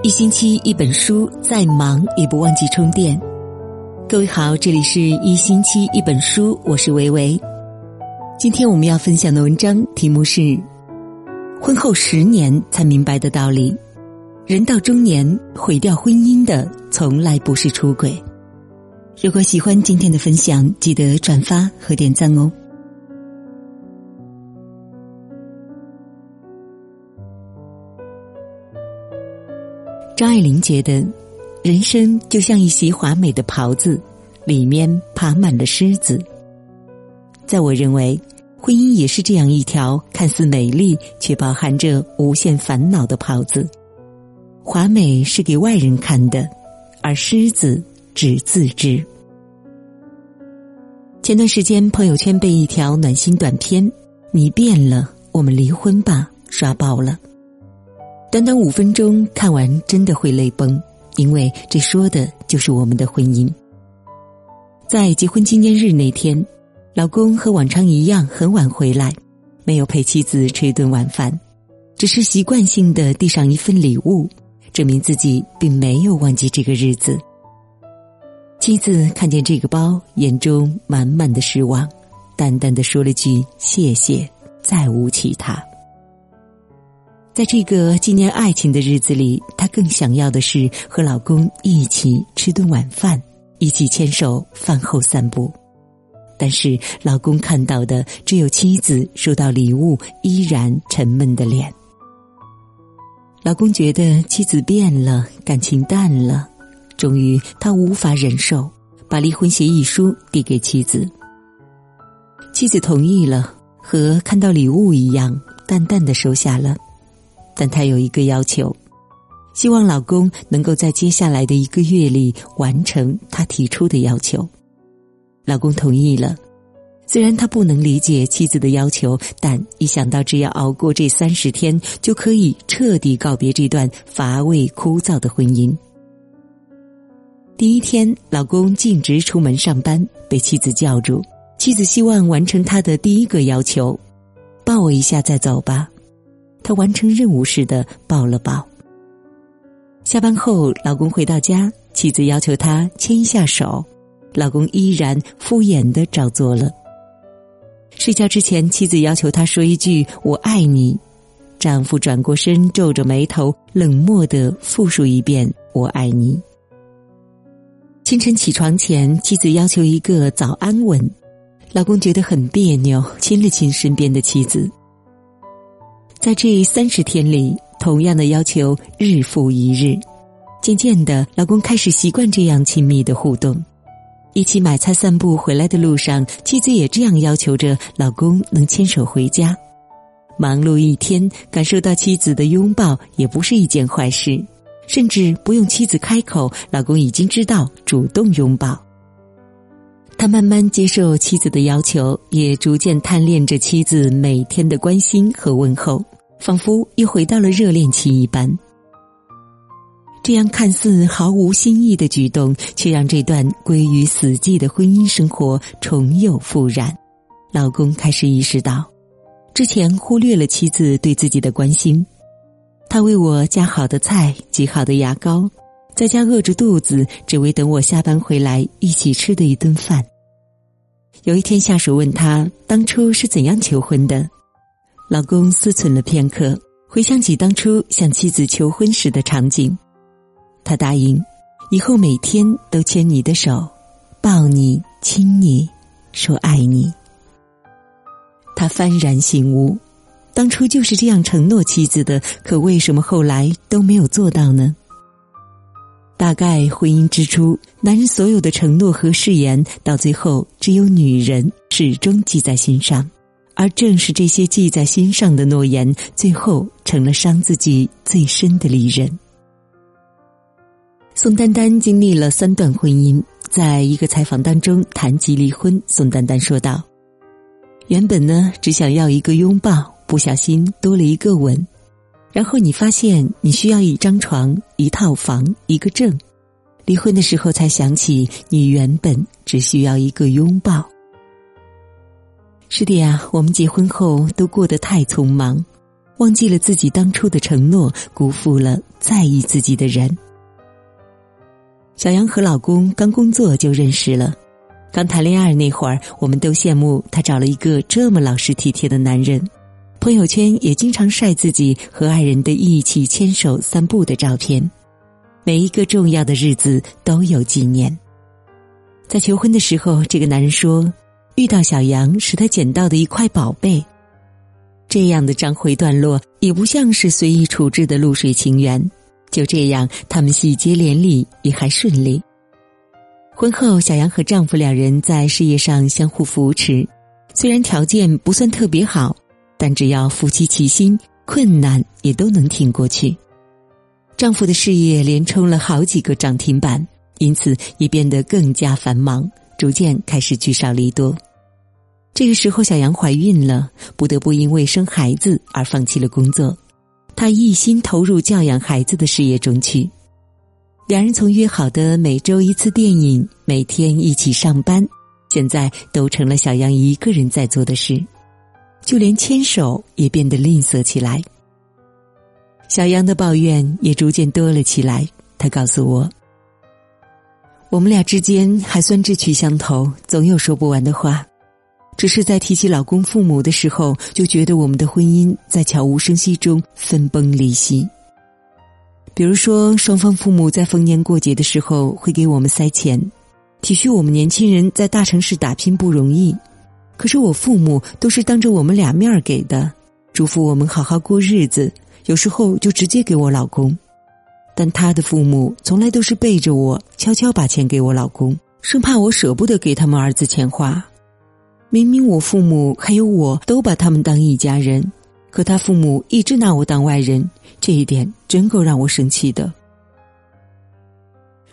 一星期一本书，再忙也不忘记充电。各位好，这里是一星期一本书，我是维维。今天我们要分享的文章题目是《婚后十年才明白的道理》，人到中年毁掉婚姻的从来不是出轨。如果喜欢今天的分享，记得转发和点赞哦。张爱玲觉得，人生就像一袭华美的袍子，里面爬满了虱子。在我认为，婚姻也是这样一条看似美丽却包含着无限烦恼的袍子。华美是给外人看的，而虱子只自知。前段时间，朋友圈被一条暖心短片“你变了，我们离婚吧”刷爆了。短短五分钟看完，真的会泪崩，因为这说的就是我们的婚姻。在结婚纪念日那天，老公和往常一样很晚回来，没有陪妻子吃一顿晚饭，只是习惯性的递上一份礼物，证明自己并没有忘记这个日子。妻子看见这个包，眼中满满的失望，淡淡的说了句“谢谢”，再无其他。在这个纪念爱情的日子里，她更想要的是和老公一起吃顿晚饭，一起牵手饭后散步。但是老公看到的只有妻子收到礼物依然沉闷的脸。老公觉得妻子变了，感情淡了，终于他无法忍受，把离婚协议书递给妻子。妻子同意了，和看到礼物一样，淡淡的收下了。但她有一个要求，希望老公能够在接下来的一个月里完成她提出的要求。老公同意了，虽然他不能理解妻子的要求，但一想到只要熬过这三十天，就可以彻底告别这段乏味枯燥的婚姻。第一天，老公径直出门上班，被妻子叫住。妻子希望完成他的第一个要求：“抱我一下再走吧。”他完成任务似的抱了抱。下班后，老公回到家，妻子要求他牵一下手，老公依然敷衍的照做了。睡觉之前，妻子要求他说一句“我爱你”，丈夫转过身，皱着眉头，冷漠的复述一遍“我爱你”。清晨起床前，妻子要求一个早安吻，老公觉得很别扭，亲了亲身边的妻子。在这三十天里，同样的要求日复一日，渐渐的，老公开始习惯这样亲密的互动。一起买菜、散步回来的路上，妻子也这样要求着老公能牵手回家。忙碌一天，感受到妻子的拥抱也不是一件坏事，甚至不用妻子开口，老公已经知道主动拥抱。他慢慢接受妻子的要求，也逐渐贪恋着妻子每天的关心和问候，仿佛又回到了热恋期一般。这样看似毫无新意的举动，却让这段归于死寂的婚姻生活重又复燃。老公开始意识到，之前忽略了妻子对自己的关心。他为我夹好的菜，挤好的牙膏。在家饿着肚子，只为等我下班回来一起吃的一顿饭。有一天，下属问他当初是怎样求婚的，老公思忖了片刻，回想起当初向妻子求婚时的场景，他答应以后每天都牵你的手，抱你，亲你，说爱你。他幡然醒悟，当初就是这样承诺妻子的，可为什么后来都没有做到呢？大概婚姻之初，男人所有的承诺和誓言，到最后只有女人始终记在心上，而正是这些记在心上的诺言，最后成了伤自己最深的利刃。宋丹丹经历了三段婚姻，在一个采访当中谈及离婚，宋丹丹说道：“原本呢，只想要一个拥抱，不小心多了一个吻。”然后你发现你需要一张床、一套房、一个证，离婚的时候才想起你原本只需要一个拥抱。是的呀，我们结婚后都过得太匆忙，忘记了自己当初的承诺，辜负了在意自己的人。小杨和老公刚工作就认识了，刚谈恋爱那会儿，我们都羡慕他找了一个这么老实体贴的男人。朋友圈也经常晒自己和爱人的一起牵手散步的照片，每一个重要的日子都有纪念。在求婚的时候，这个男人说：“遇到小杨是他捡到的一块宝贝。”这样的章回段落也不像是随意处置的露水情缘。就这样，他们喜结连理，也还顺利。婚后，小杨和丈夫两人在事业上相互扶持，虽然条件不算特别好。但只要夫妻齐心，困难也都能挺过去。丈夫的事业连冲了好几个涨停板，因此也变得更加繁忙，逐渐开始聚少离多。这个时候，小杨怀孕了，不得不因为生孩子而放弃了工作。她一心投入教养孩子的事业中去。两人从约好的每周一次电影，每天一起上班，现在都成了小杨一个人在做的事。就连牵手也变得吝啬起来。小杨的抱怨也逐渐多了起来。他告诉我，我们俩之间还算志趣相投，总有说不完的话。只是在提起老公父母的时候，就觉得我们的婚姻在悄无声息中分崩离析。比如说，双方父母在逢年过节的时候会给我们塞钱，体恤我们年轻人在大城市打拼不容易。可是我父母都是当着我们俩面儿给的，嘱咐我们好好过日子，有时候就直接给我老公。但他的父母从来都是背着我悄悄把钱给我老公，生怕我舍不得给他们儿子钱花。明明我父母还有我都把他们当一家人，可他父母一直拿我当外人，这一点真够让我生气的。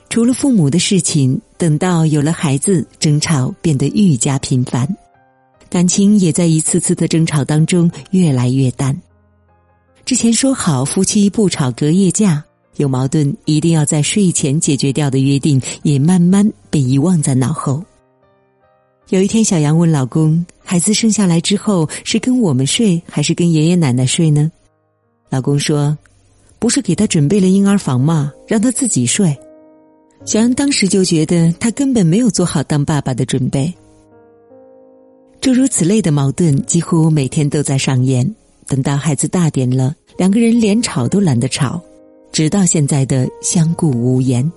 除了父母的事情，等到有了孩子，争吵变得愈加频繁。感情也在一次次的争吵当中越来越淡。之前说好夫妻不吵隔夜架，有矛盾一定要在睡前解决掉的约定，也慢慢被遗忘在脑后。有一天，小杨问老公：“孩子生下来之后是跟我们睡，还是跟爷爷奶奶睡呢？”老公说：“不是给他准备了婴儿房吗？让他自己睡。”小杨当时就觉得他根本没有做好当爸爸的准备。诸如此类的矛盾几乎每天都在上演。等到孩子大点了，两个人连吵都懒得吵，直到现在的相顾无言。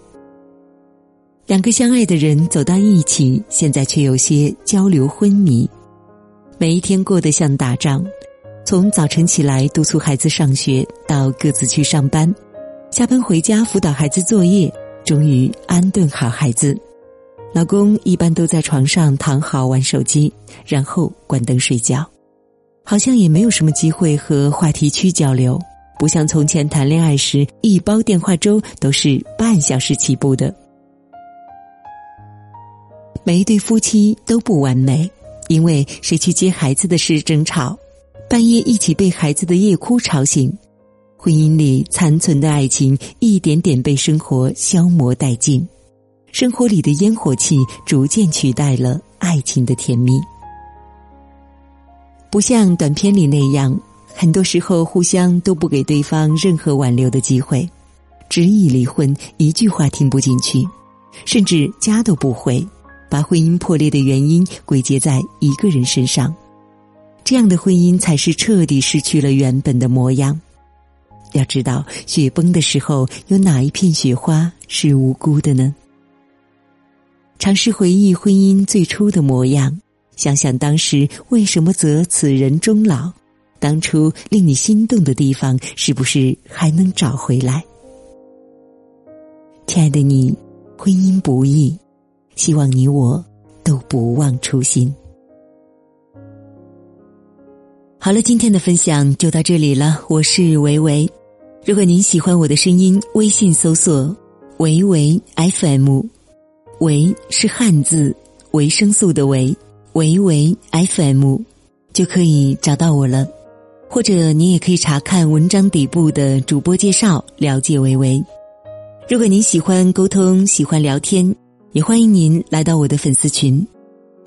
两个相爱的人走到一起，现在却有些交流昏迷。每一天过得像打仗，从早晨起来督促孩子上学，到各自去上班，下班回家辅导孩子作业，终于安顿好孩子。老公一般都在床上躺好玩手机，然后关灯睡觉，好像也没有什么机会和话题区交流，不像从前谈恋爱时一包电话粥都是半小时起步的。每一对夫妻都不完美，因为谁去接孩子的事争吵，半夜一起被孩子的夜哭吵醒，婚姻里残存的爱情一点点被生活消磨殆尽。生活里的烟火气逐渐取代了爱情的甜蜜，不像短片里那样，很多时候互相都不给对方任何挽留的机会，执意离婚，一句话听不进去，甚至家都不回，把婚姻破裂的原因归结在一个人身上，这样的婚姻才是彻底失去了原本的模样。要知道，雪崩的时候，有哪一片雪花是无辜的呢？尝试回忆婚姻最初的模样，想想当时为什么择此人终老，当初令你心动的地方是不是还能找回来？亲爱的你，婚姻不易，希望你我都不忘初心。好了，今天的分享就到这里了，我是维维。如果您喜欢我的声音，微信搜索“维维 FM”。维是汉字，维生素的维，维维 FM 就可以找到我了。或者你也可以查看文章底部的主播介绍，了解维维。如果您喜欢沟通，喜欢聊天，也欢迎您来到我的粉丝群。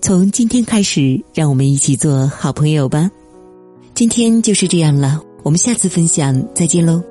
从今天开始，让我们一起做好朋友吧。今天就是这样了。我们下次分享再见喽。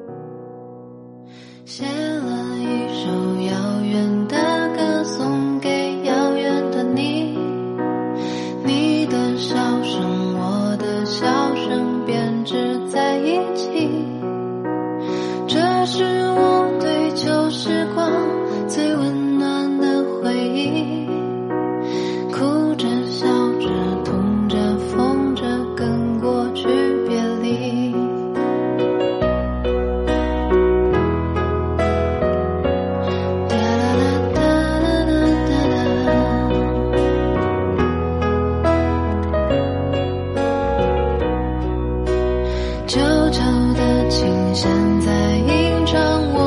旧旧的琴弦在吟唱